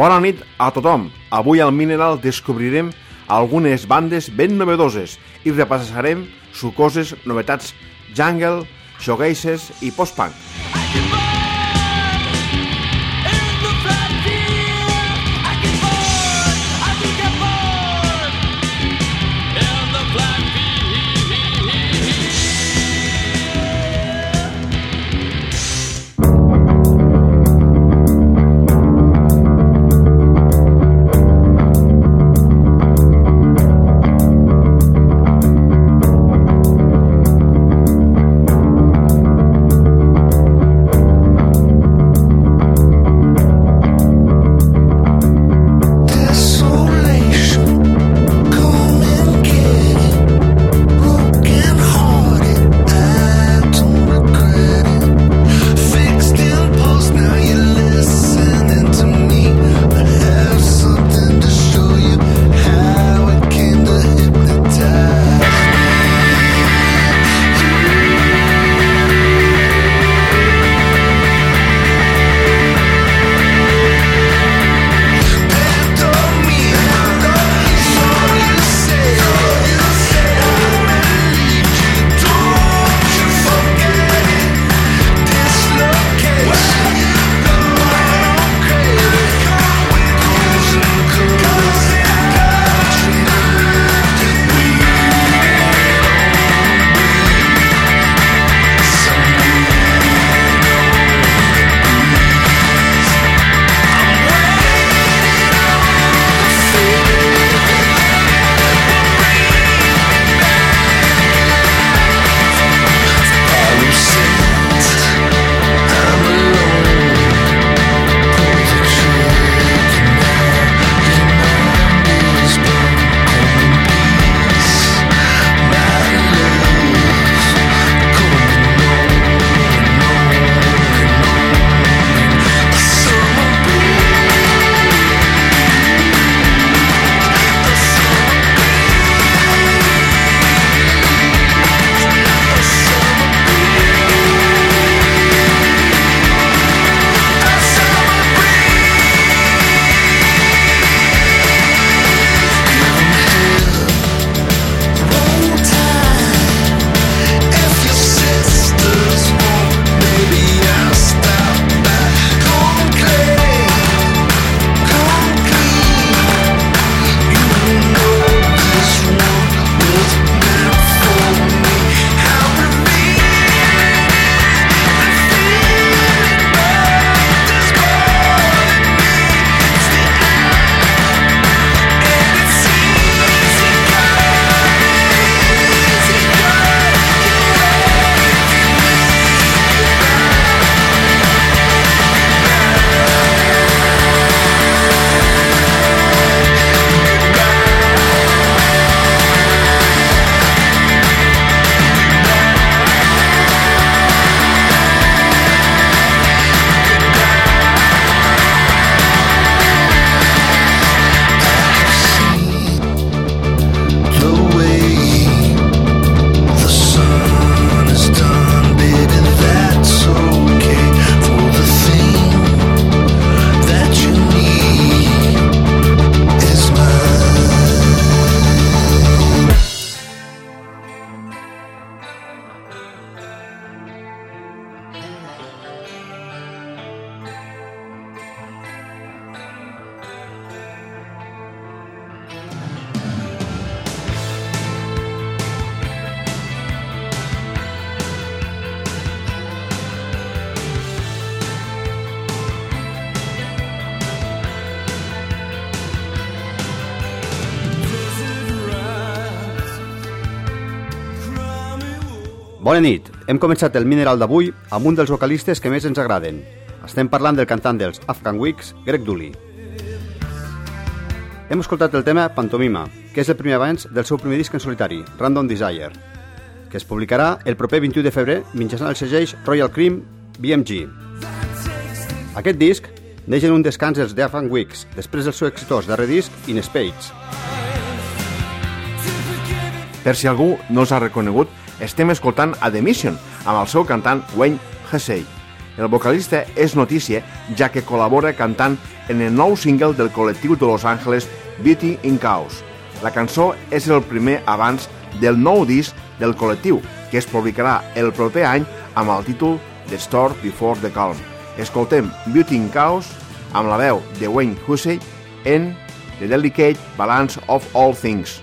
Bona nit a tothom! Avui al Mineral descobrirem algunes bandes ben novedoses i repassarem sucoses novetats jungle, shoegases i post-punk. Bona nit. Hem començat el Mineral d'avui amb un dels vocalistes que més ens agraden. Estem parlant del cantant dels Afghan Weeks, Greg Dooley. Hem escoltat el tema Pantomima, que és el primer avanç del seu primer disc en solitari, Random Desire, que es publicarà el proper 21 de febrer mitjançant els segells Royal Cream BMG. Aquest disc neix en un descans dels The Afghan Weeks, després del seu exitós darrer disc In Spades. Per si algú no s'ha ha reconegut, estem escoltant a The Mission, amb el seu cantant Wayne Hessey. El vocalista és notícia, ja que col·labora cantant en el nou single del col·lectiu de Los Angeles Beauty in Chaos. La cançó és el primer abans del nou disc del col·lectiu, que es publicarà el proper any amb el títol The Storm Before the Calm. Escoltem Beauty in Chaos amb la veu de Wayne Hussey en The Delicate Balance of All Things.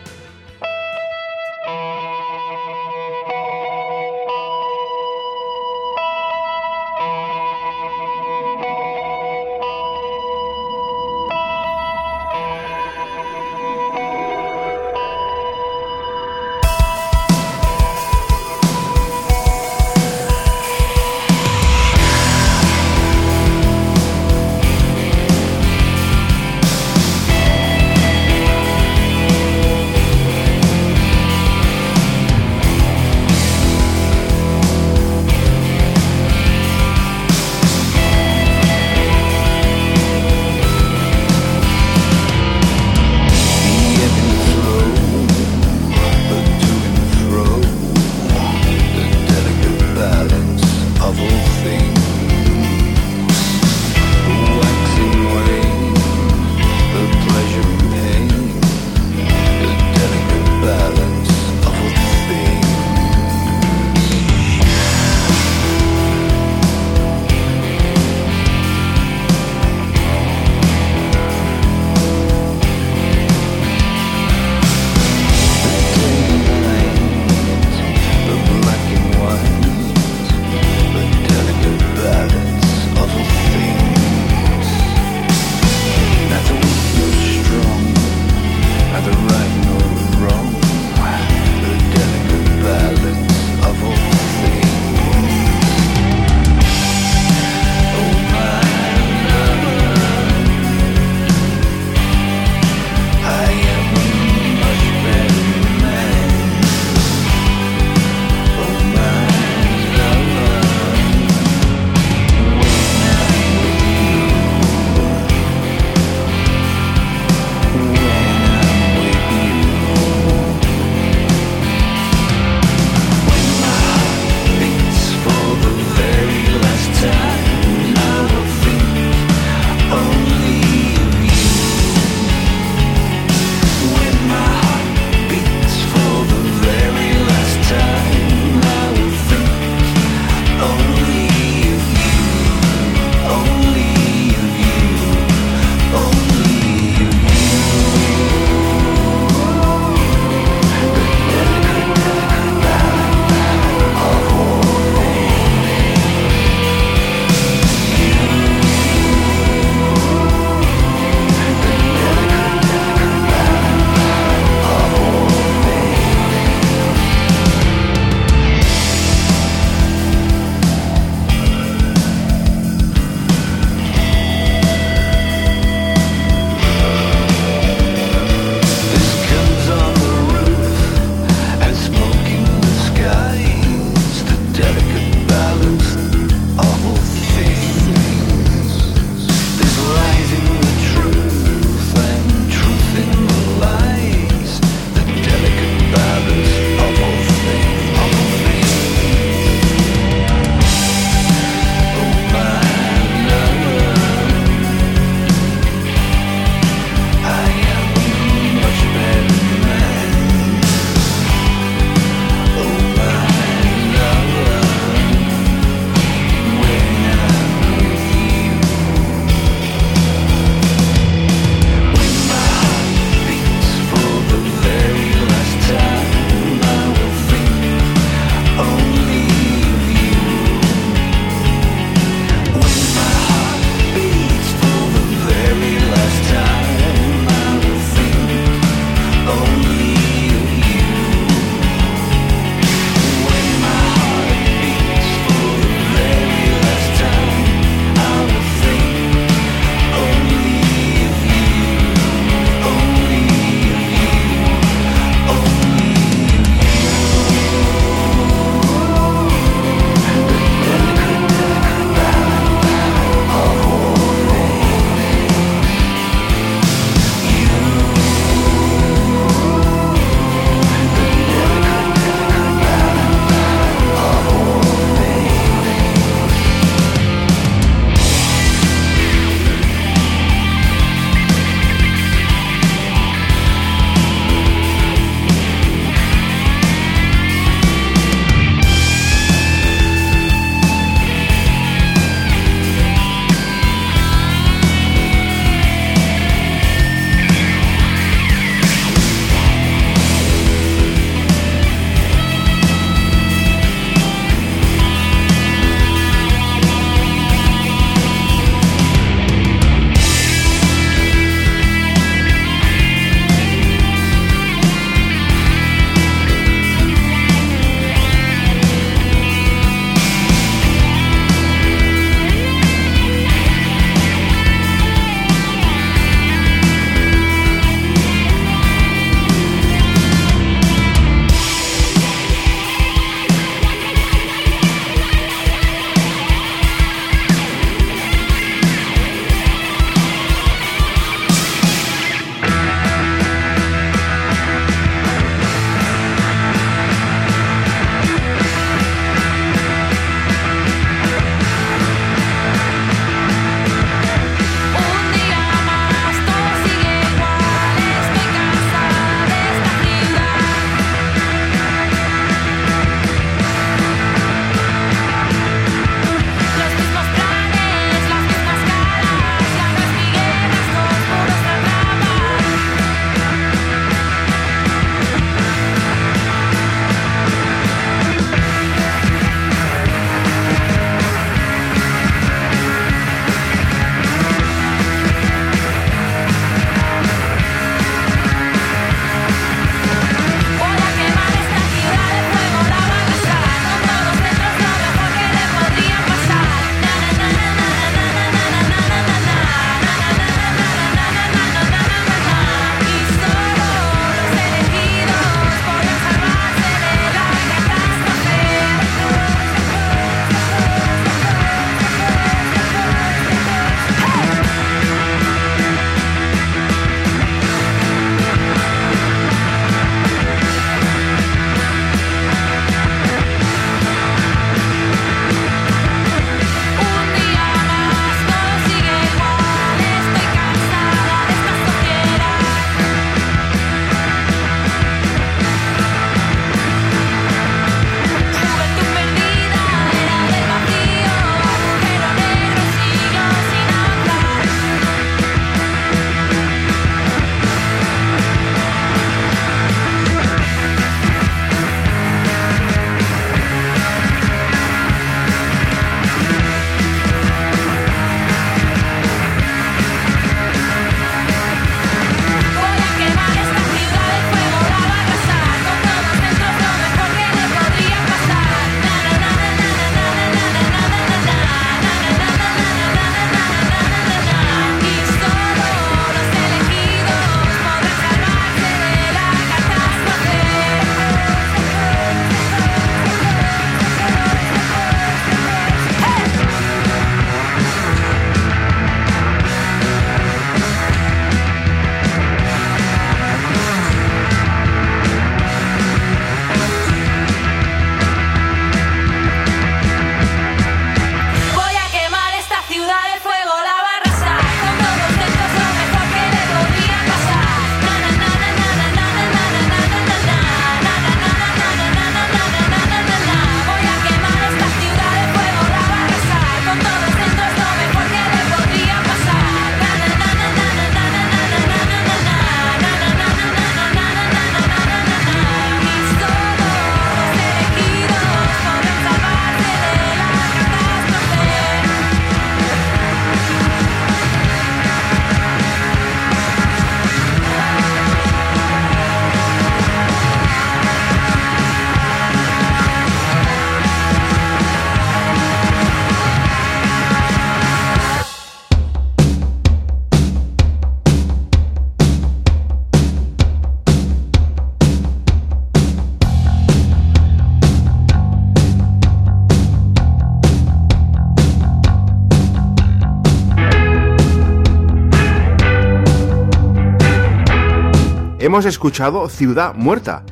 Hemos escuchado Ciudad Muerta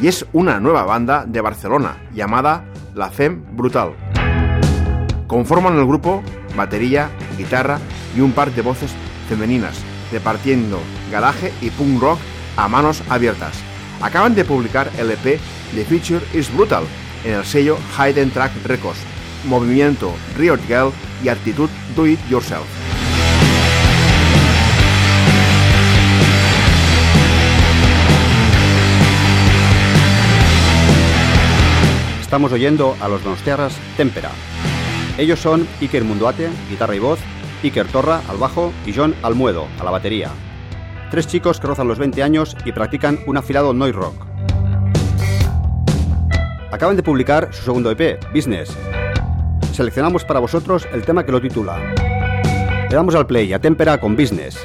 y es una nueva banda de Barcelona llamada La Fem Brutal. Conforman el grupo batería, guitarra y un par de voces femeninas, repartiendo garaje y punk rock a manos abiertas. Acaban de publicar el EP The Future is Brutal en el sello Hidden Track Records, movimiento Riot Girl y actitud Do It Yourself. Estamos oyendo a los donostiarras Tempera. Ellos son Iker Munduate, guitarra y voz, Iker Torra al bajo y John Almuedo a la batería. Tres chicos que rozan los 20 años y practican un afilado noise rock. Acaban de publicar su segundo EP, Business. Seleccionamos para vosotros el tema que lo titula. Le damos al play a Tempera con Business.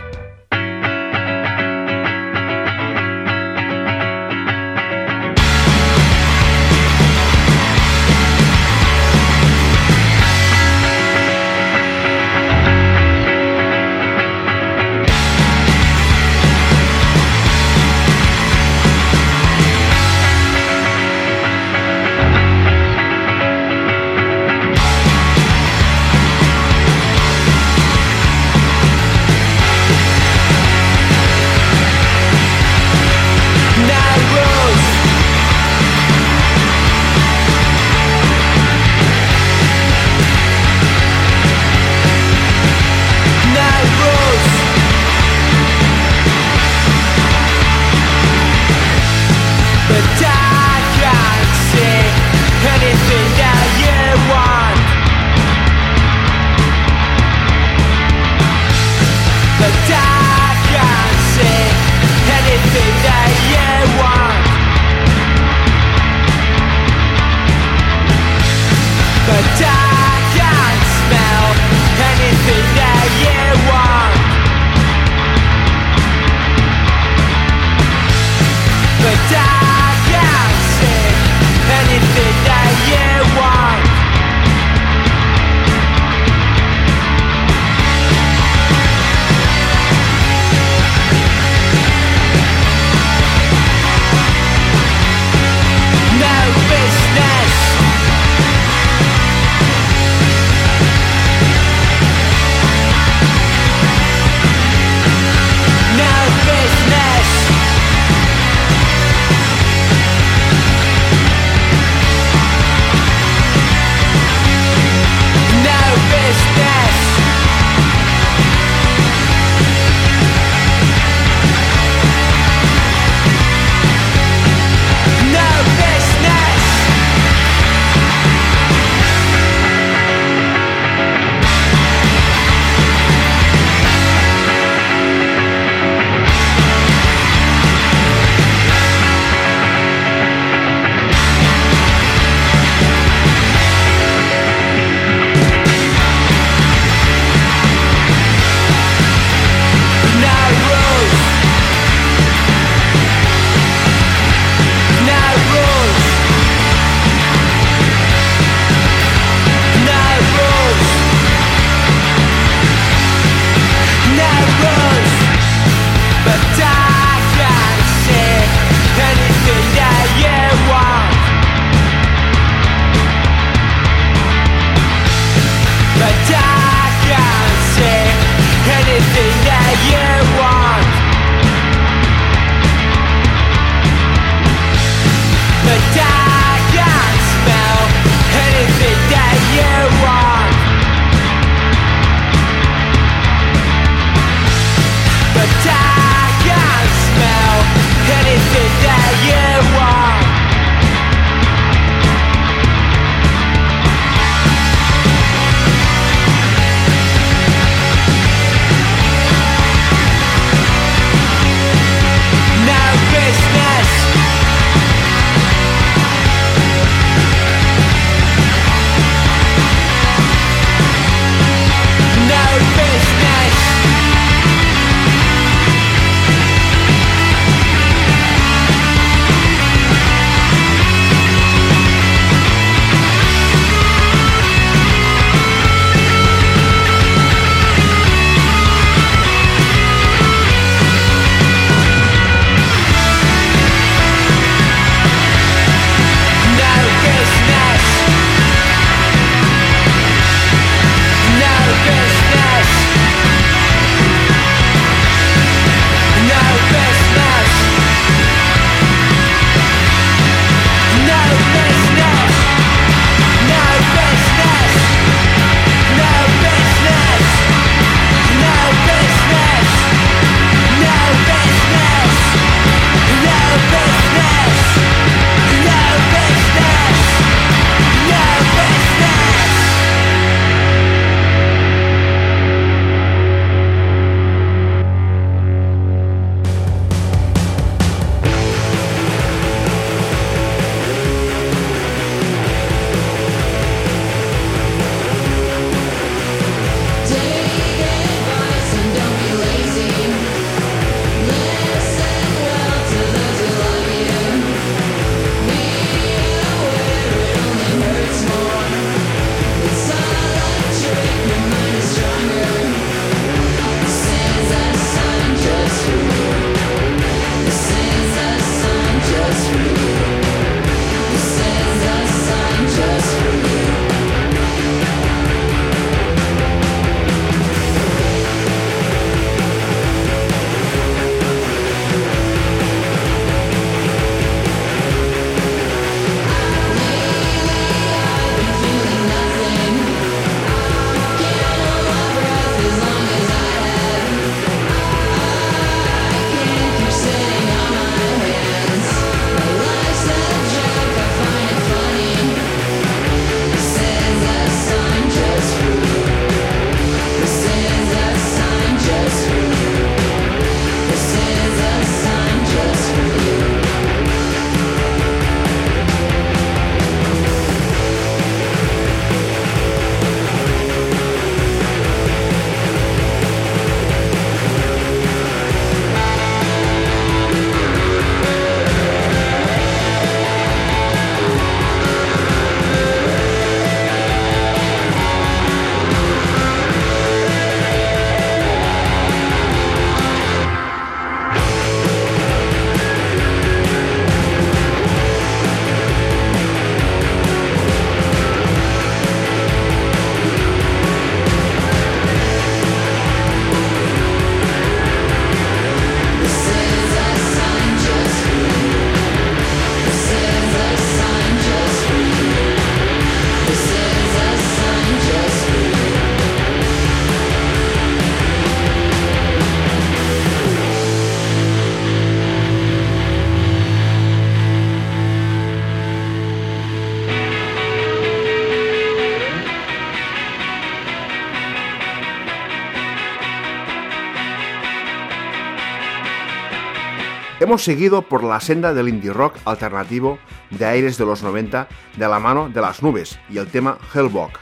Hemos seguido por la senda del indie rock alternativo de aires de los 90 de la mano de las nubes y el tema Hellbock.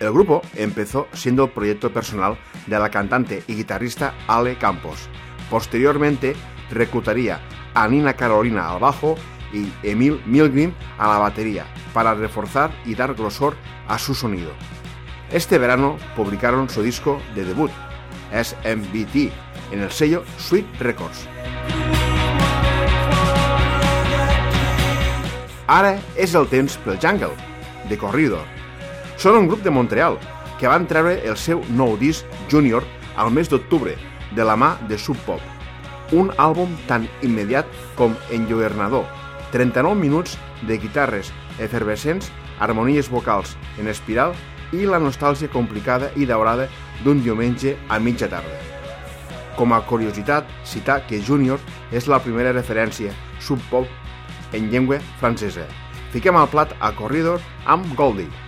El grupo empezó siendo proyecto personal de la cantante y guitarrista Ale Campos. Posteriormente reclutaría a Nina Carolina al bajo y Emil Milgrim a la batería para reforzar y dar grosor a su sonido. Este verano publicaron su disco de debut, SMBT, en el sello Sweet Records. Ara és el temps pel Jungle, de Corridor. Són un grup de Montreal que van treure el seu nou disc Junior al mes d'octubre, de la mà de Sub Pop. Un àlbum tan immediat com enlluernador. 39 minuts de guitarres efervescents, harmonies vocals en espiral i la nostàlgia complicada i daurada d'un diumenge a mitja tarda. Com a curiositat, citar que Junior és la primera referència sub-pop en llengua francesa. Fiquem al plat a Corridor amb Goldie.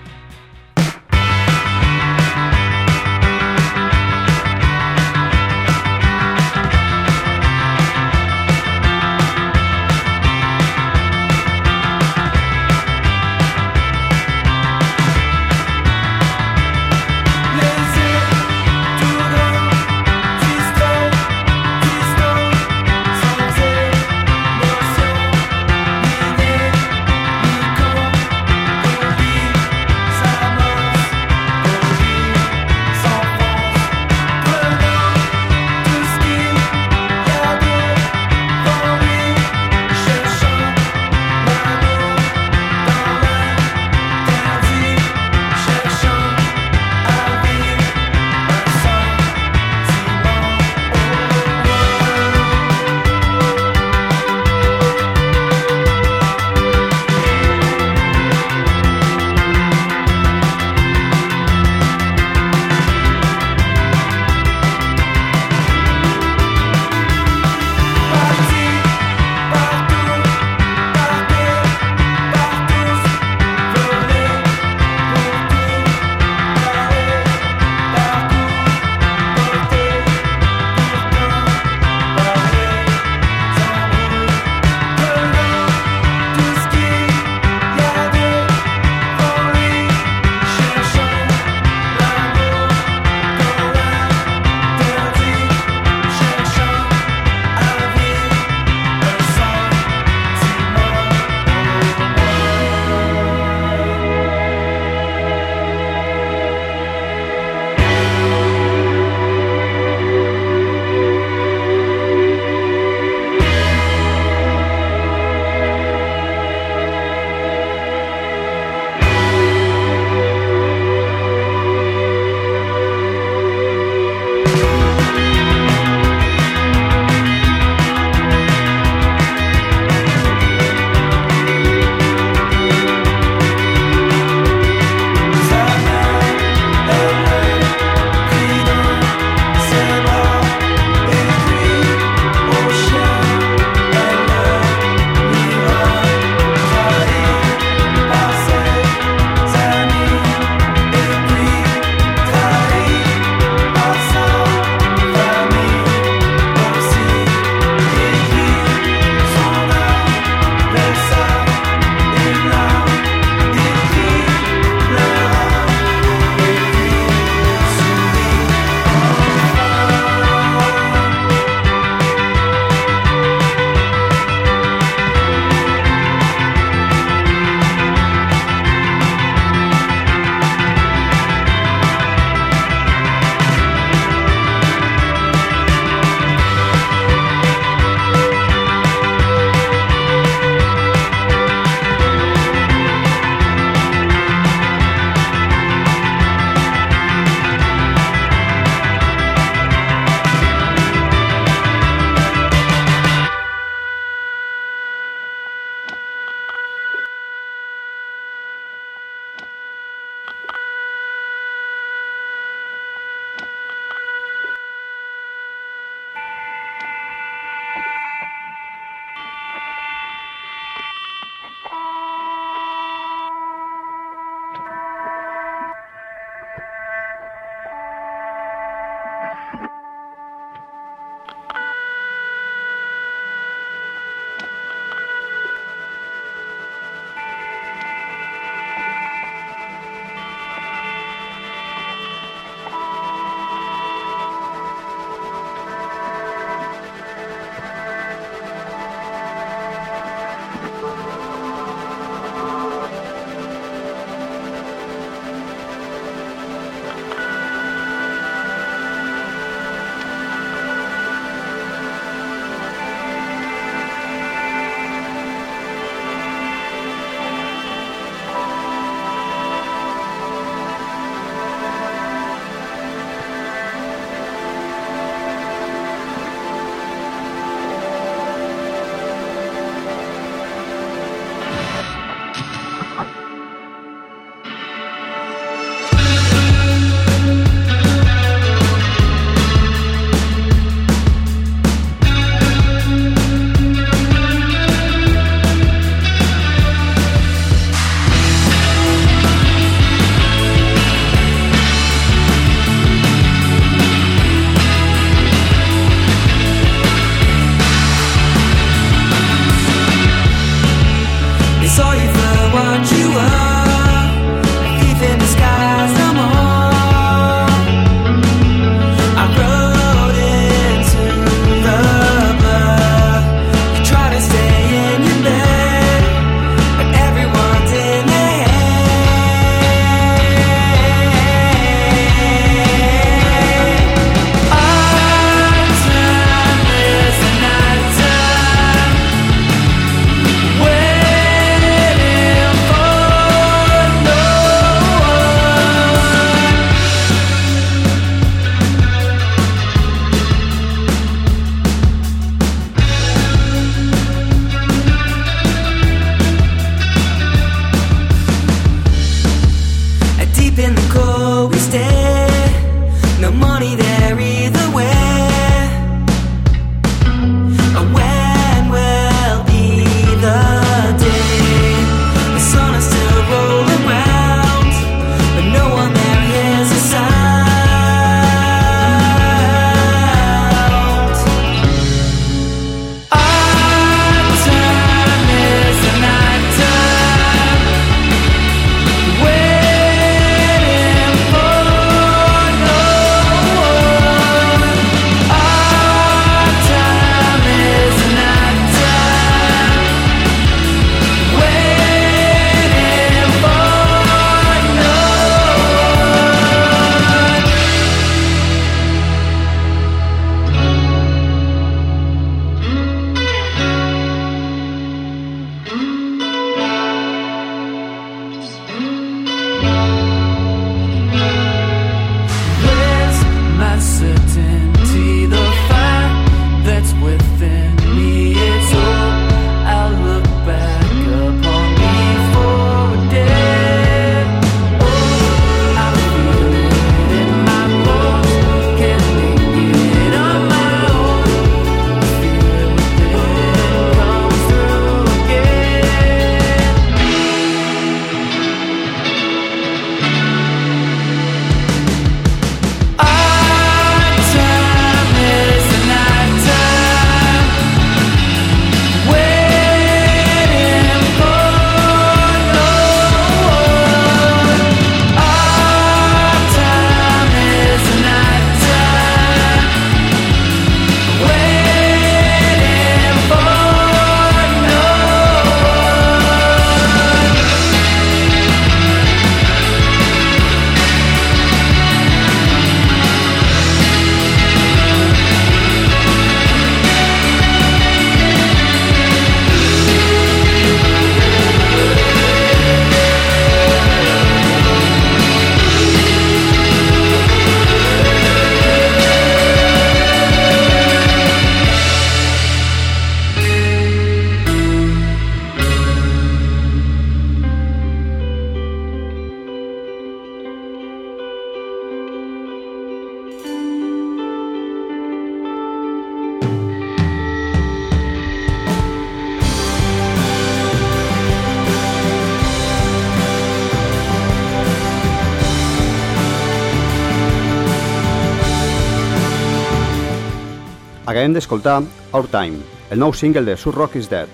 Acabem d'escoltar Our Time, el nou single de Sur Rock is Dead.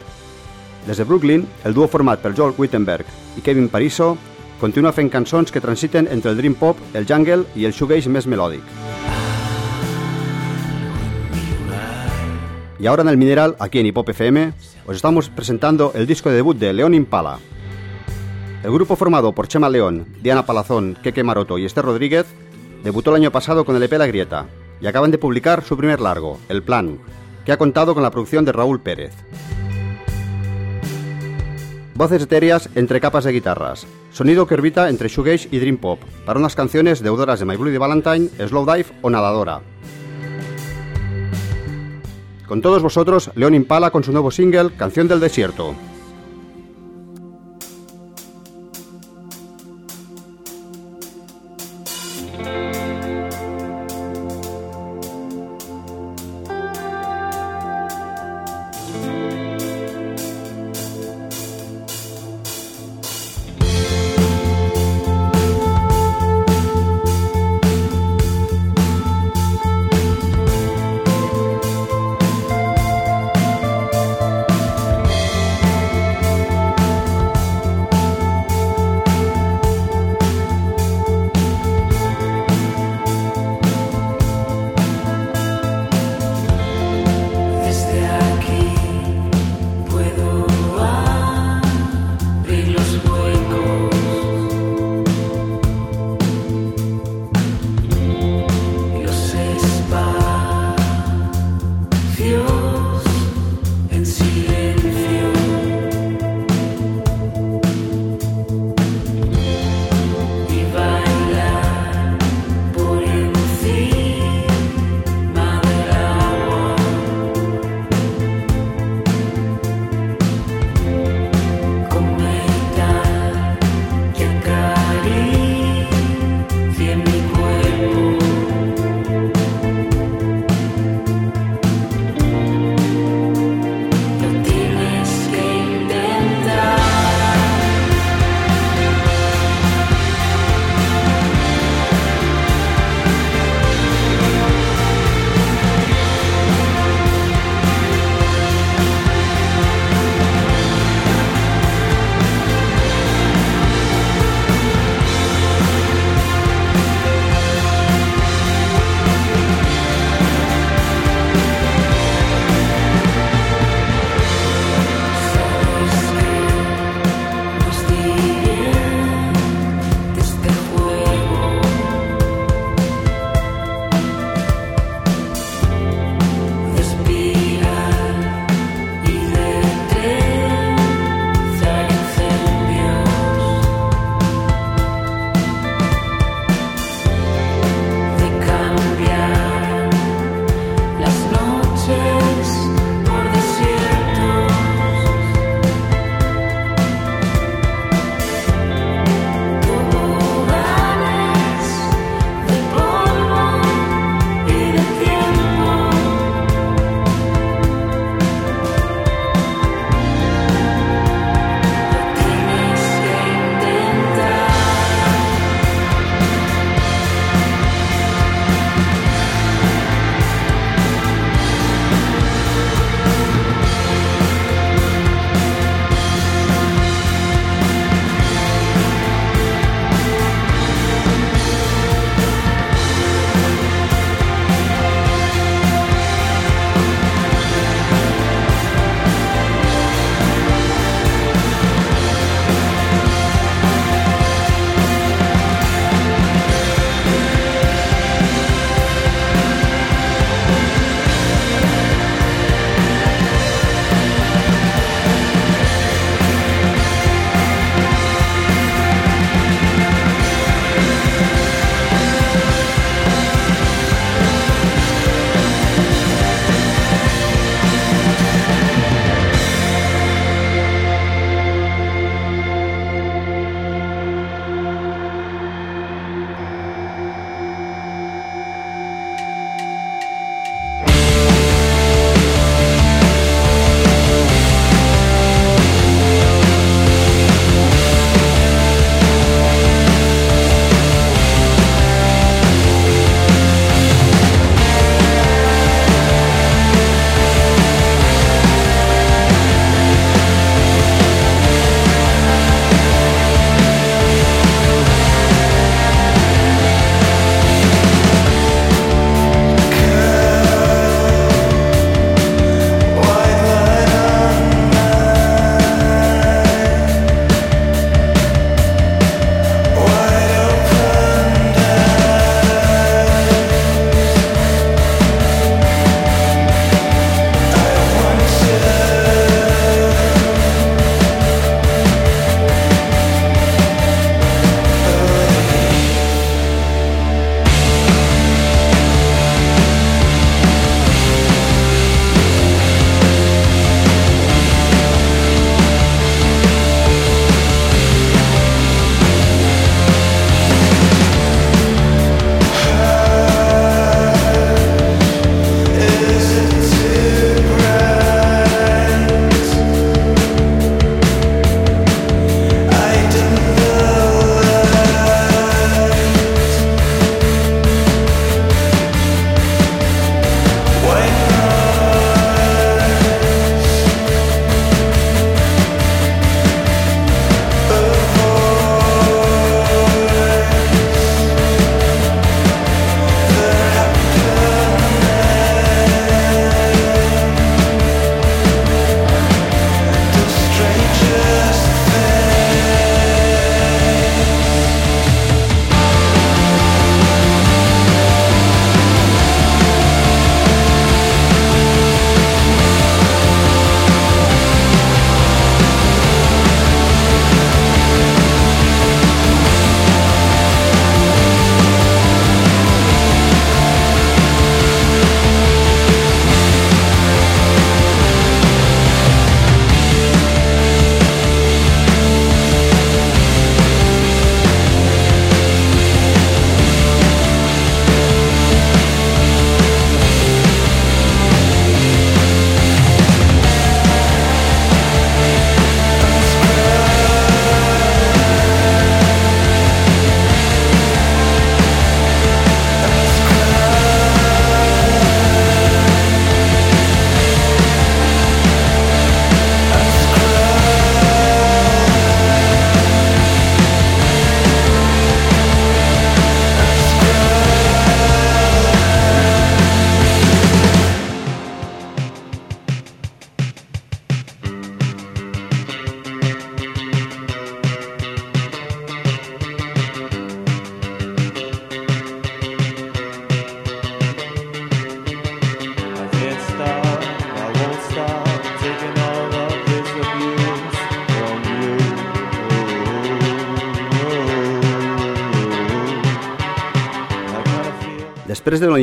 Des de Brooklyn, el duo format per Joel Wittenberg i Kevin Pariso continua fent cançons que transiten entre el dream pop, el jungle i el shoegaze més melòdic. Y ahora en el Mineral, aquí en Hipop FM, os estamos presentando el disco de debut de León Impala. El grupo formado por Chema León, Diana Palazón, Keke Maroto y Esther Rodríguez debutó el año pasado con el EP La Grieta y acaban de publicar su primer largo, El Plan, que ha contado con la producción de Raúl Pérez. Voces etéreas entre capas de guitarras, sonido que orbita entre shoegaze y dream pop, para unas canciones deudoras de My Bloody Valentine, Slow Dive o Nadadora. Con todos vosotros, León Impala con su nuevo single, Canción del Desierto.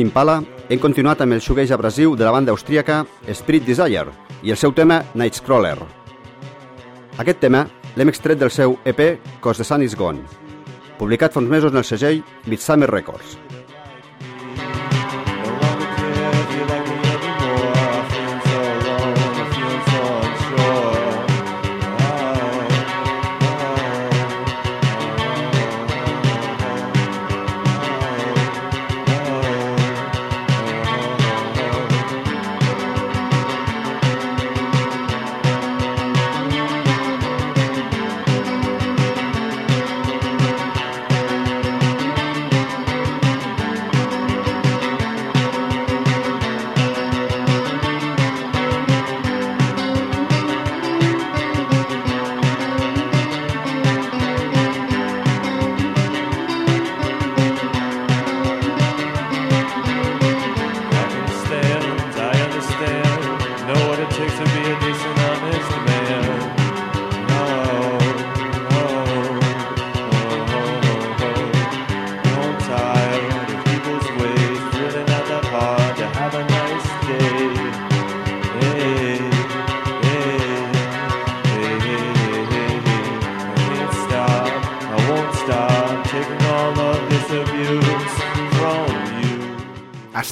De l'Impala, hem continuat amb el shoegaze abrasiu de la banda austríaca Spirit Desire i el seu tema Nightcrawler. Aquest tema l'hem extret del seu EP Cause the Sun is Gone, publicat fa uns mesos en el segell Midsummer Records.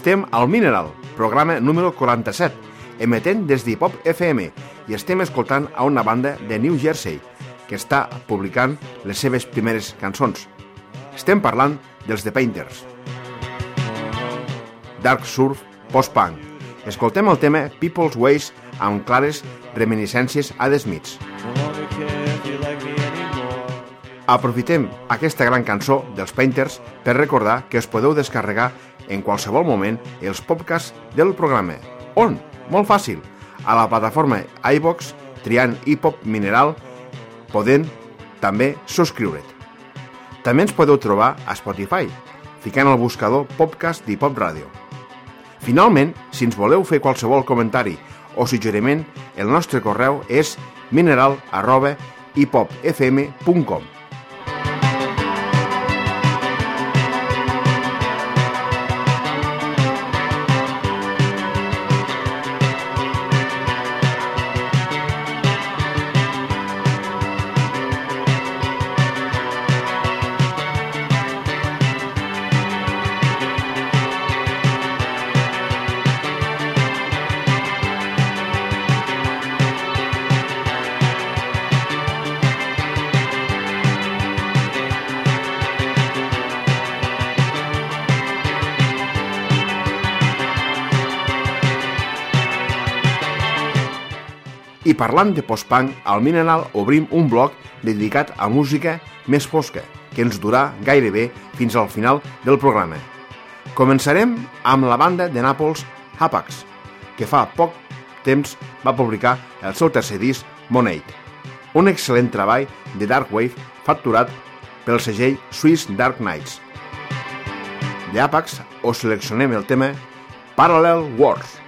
Estem al Mineral, programa número 47, emetent des d'Hipop FM i estem escoltant a una banda de New Jersey que està publicant les seves primeres cançons. Estem parlant dels The Painters. Dark Surf Post-Punk. Escoltem el tema People's Ways amb clares reminiscències a The Smiths. Aprofitem aquesta gran cançó dels Painters per recordar que us podeu descarregar en qualsevol moment els podcasts del programa. On? Molt fàcil. A la plataforma iVox, triant hip-hop mineral, podent també subscriure't. També ens podeu trobar a Spotify, ficant al buscador podcast d'Hip-Hop Radio. Finalment, si ens voleu fer qualsevol comentari o suggeriment, el nostre correu és mineral parlant de post-punk, al Mineral obrim un blog dedicat a música més fosca, que ens durà gairebé fins al final del programa. Començarem amb la banda de Nàpols Hapax, que fa poc temps va publicar el seu tercer disc, Monade, un excel·lent treball de Dark Wave facturat pel segell Swiss Dark Knights. De Apax us seleccionem el tema Parallel Wars.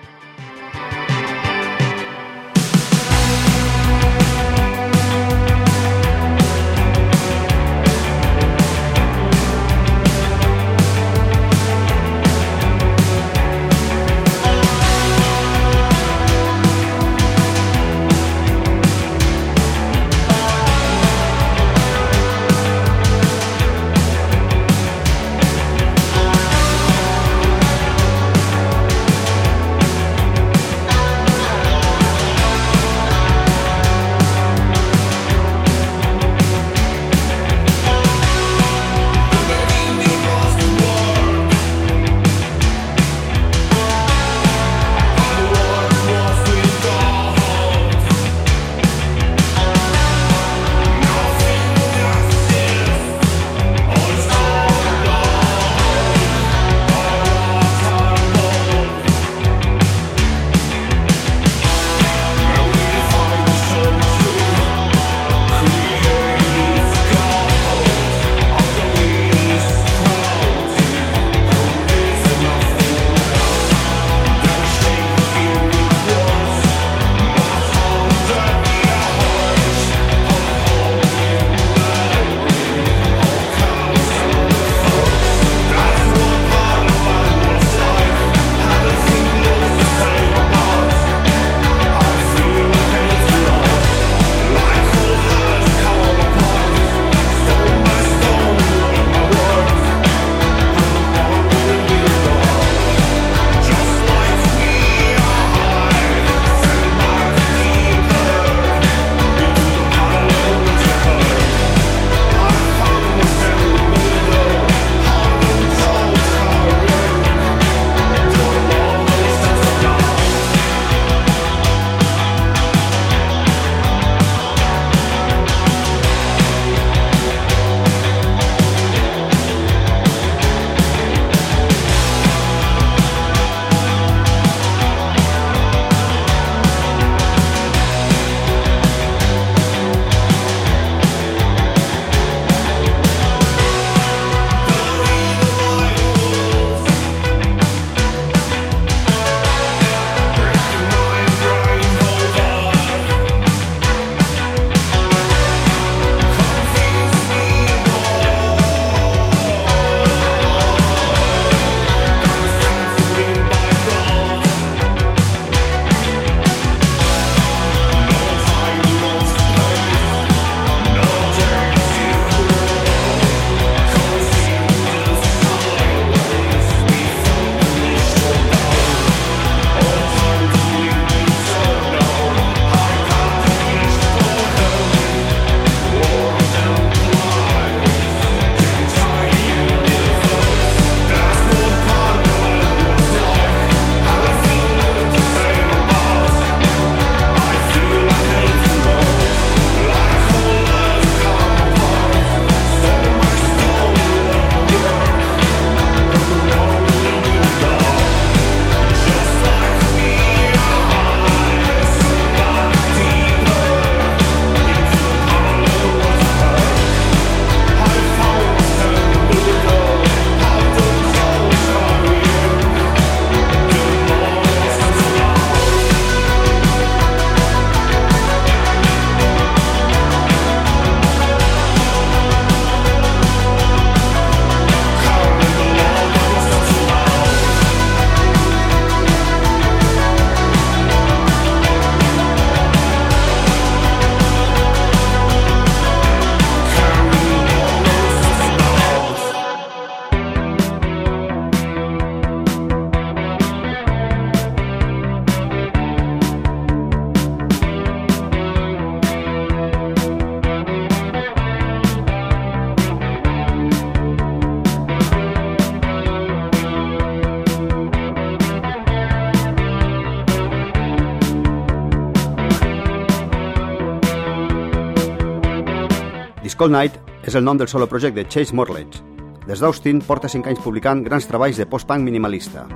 Cold Night és el nom del solo projecte de Chase Morledge. Des d'Austin porta 5 anys publicant grans treballs de post-punk minimalista.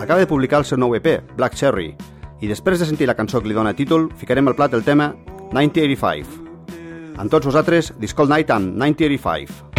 Acaba de publicar el seu nou EP, Black Cherry, i després de sentir la cançó que li dona títol, ficarem al plat el tema 1985. Amb tots vosaltres, Discold Night amb 1985.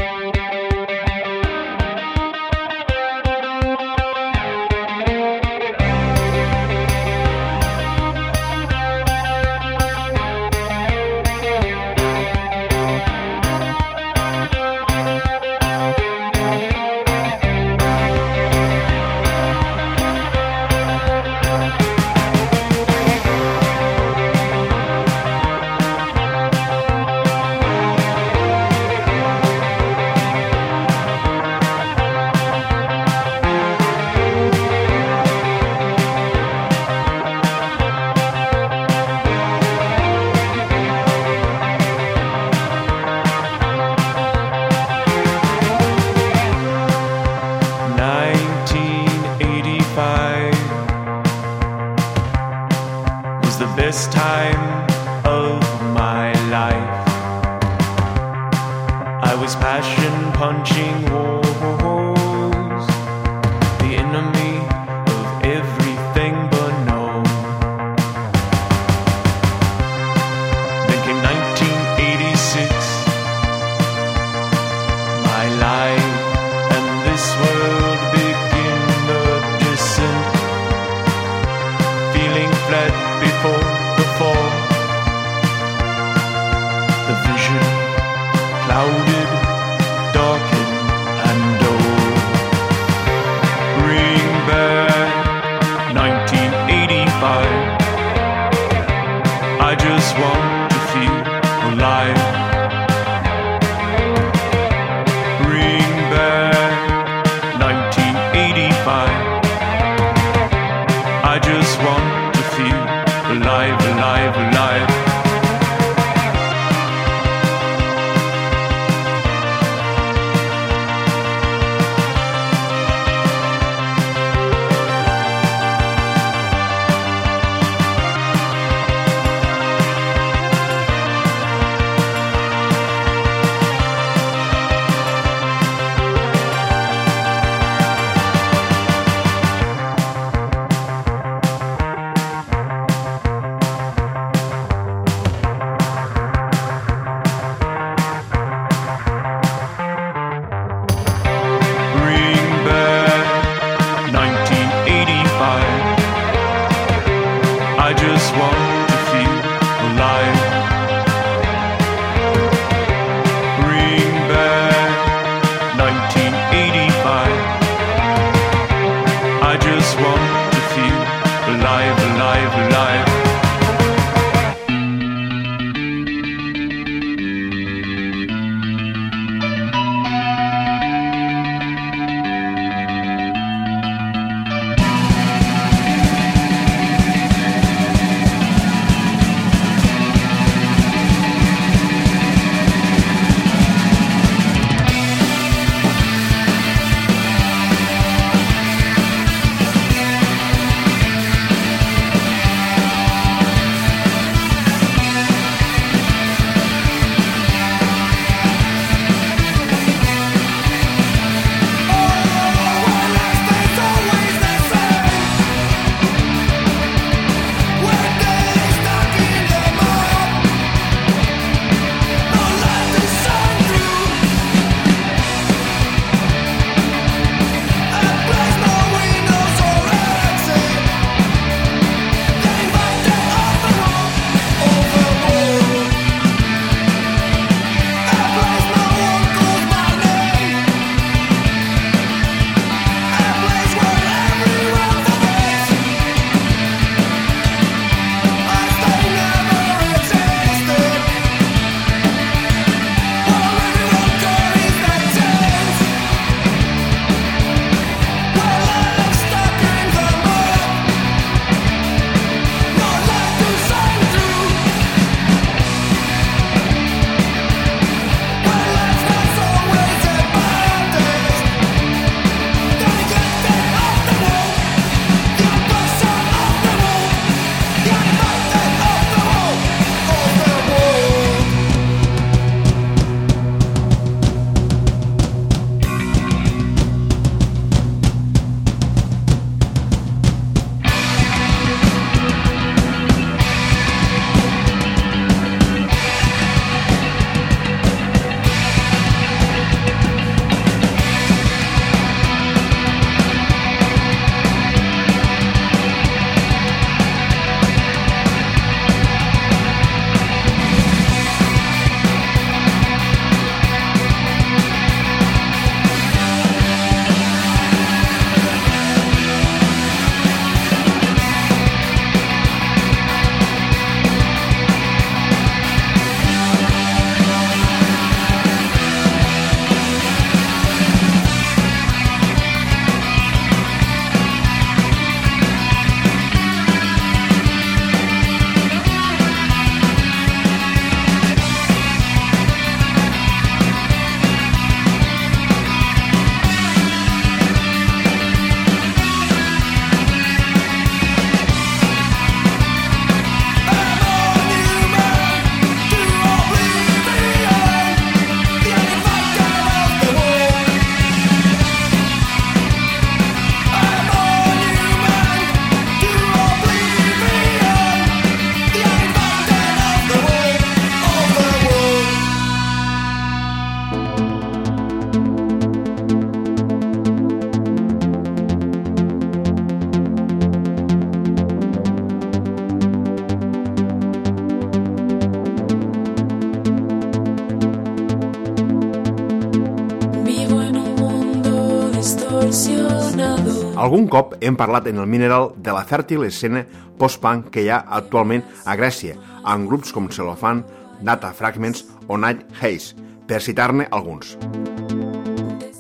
Algun cop hem parlat en el Mineral de la fèrtil escena post-punk que hi ha actualment a Grècia, amb grups com Cellophane, Data Fragments o Night Haze, per citar-ne alguns.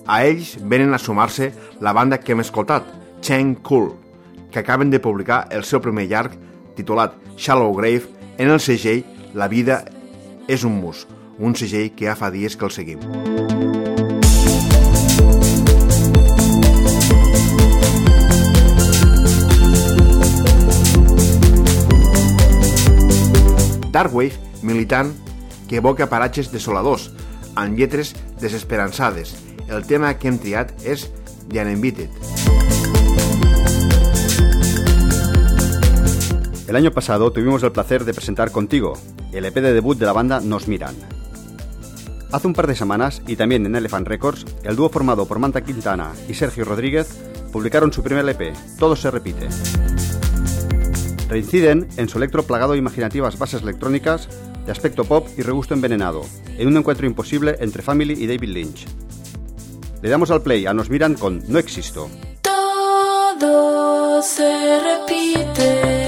A ells venen a sumar-se la banda que hem escoltat, Cheng Cool, que acaben de publicar el seu primer llarg titulat Shallow Grave en el segell La vida és un mus, un segell que ja fa dies que el seguim. Darkwave, militant que evoca paratges desoladors, amb lletres desesperançades. El tema que hem triat The Uninvited. El año pasado tuvimos el placer de presentar contigo el EP de debut de la banda Nos Miran. Hace un par de semanas, y también en Elephant Records, el dúo formado por Manta Quintana y Sergio Rodríguez publicaron su primer EP, Todo se repite. Reinciden en su electro plagado de imaginativas bases electrónicas, de aspecto pop y regusto envenenado, en un encuentro imposible entre Family y David Lynch. Le damos al play a Nos Miran con No Existo. Todo se repite.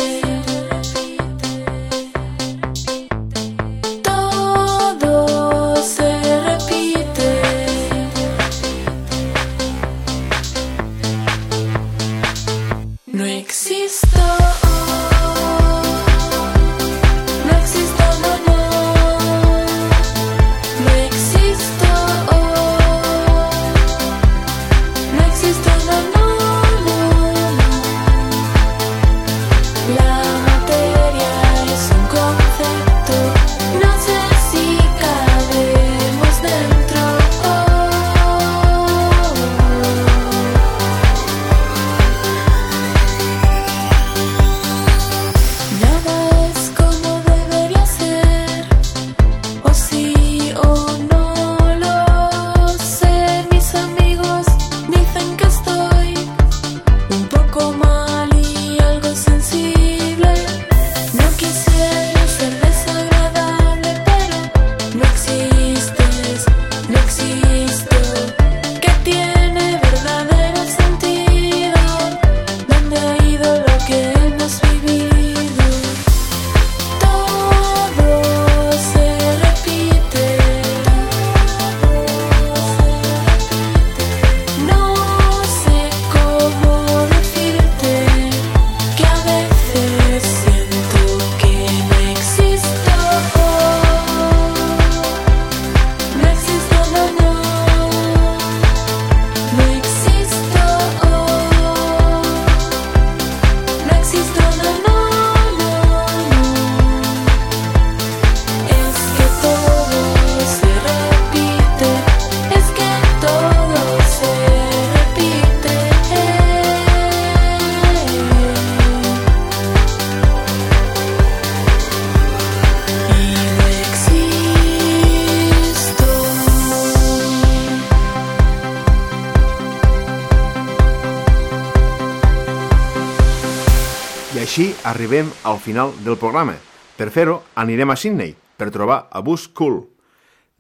Del programa. Per fer-ho, anirem a Sydney per trobar a Bus Cool.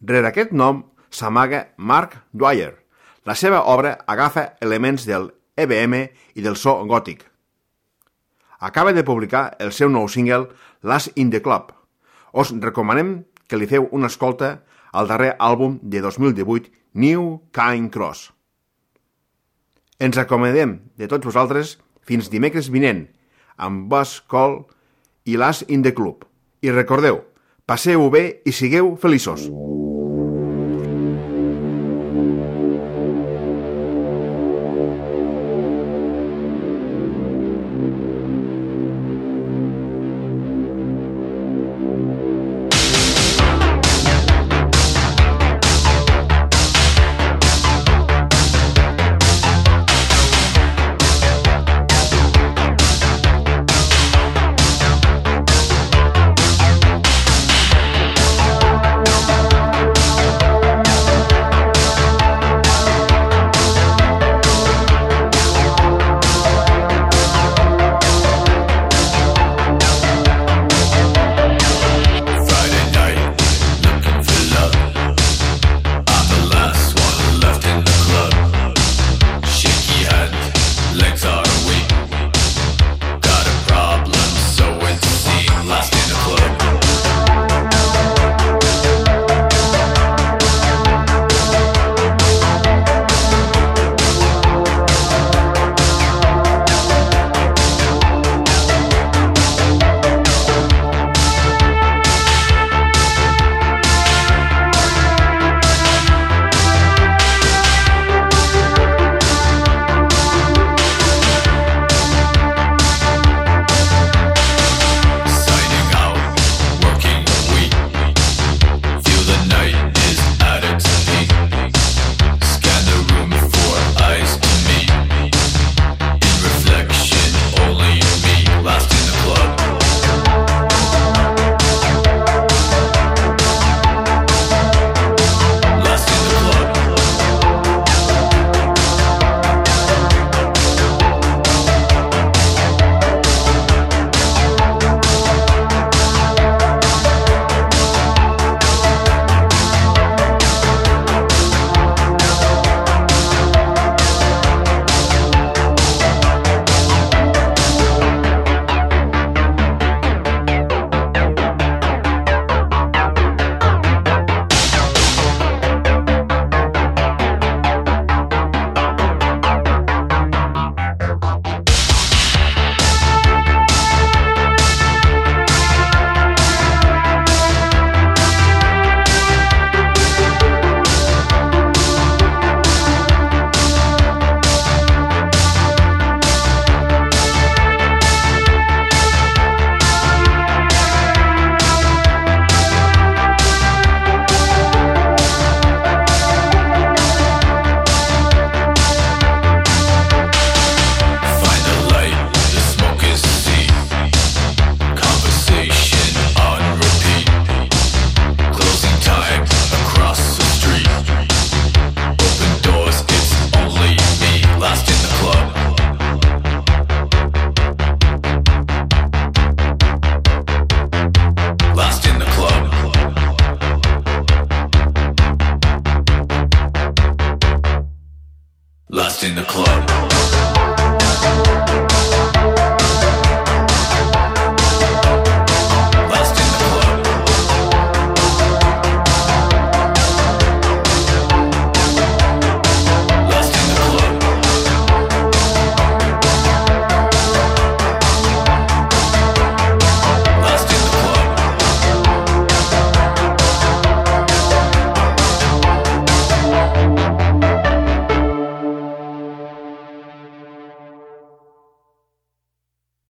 Rere aquest nom s'amaga Mark Dwyer. La seva obra agafa elements del EBM i del so gòtic. Acaba de publicar el seu nou single Last in the Club. Us recomanem que li feu una escolta al darrer àlbum de 2018 New Kind Cross. Ens acomodem de tots vosaltres fins dimecres vinent amb Buzz Call i l'As in the Club. I recordeu, passeu bé i sigueu feliços.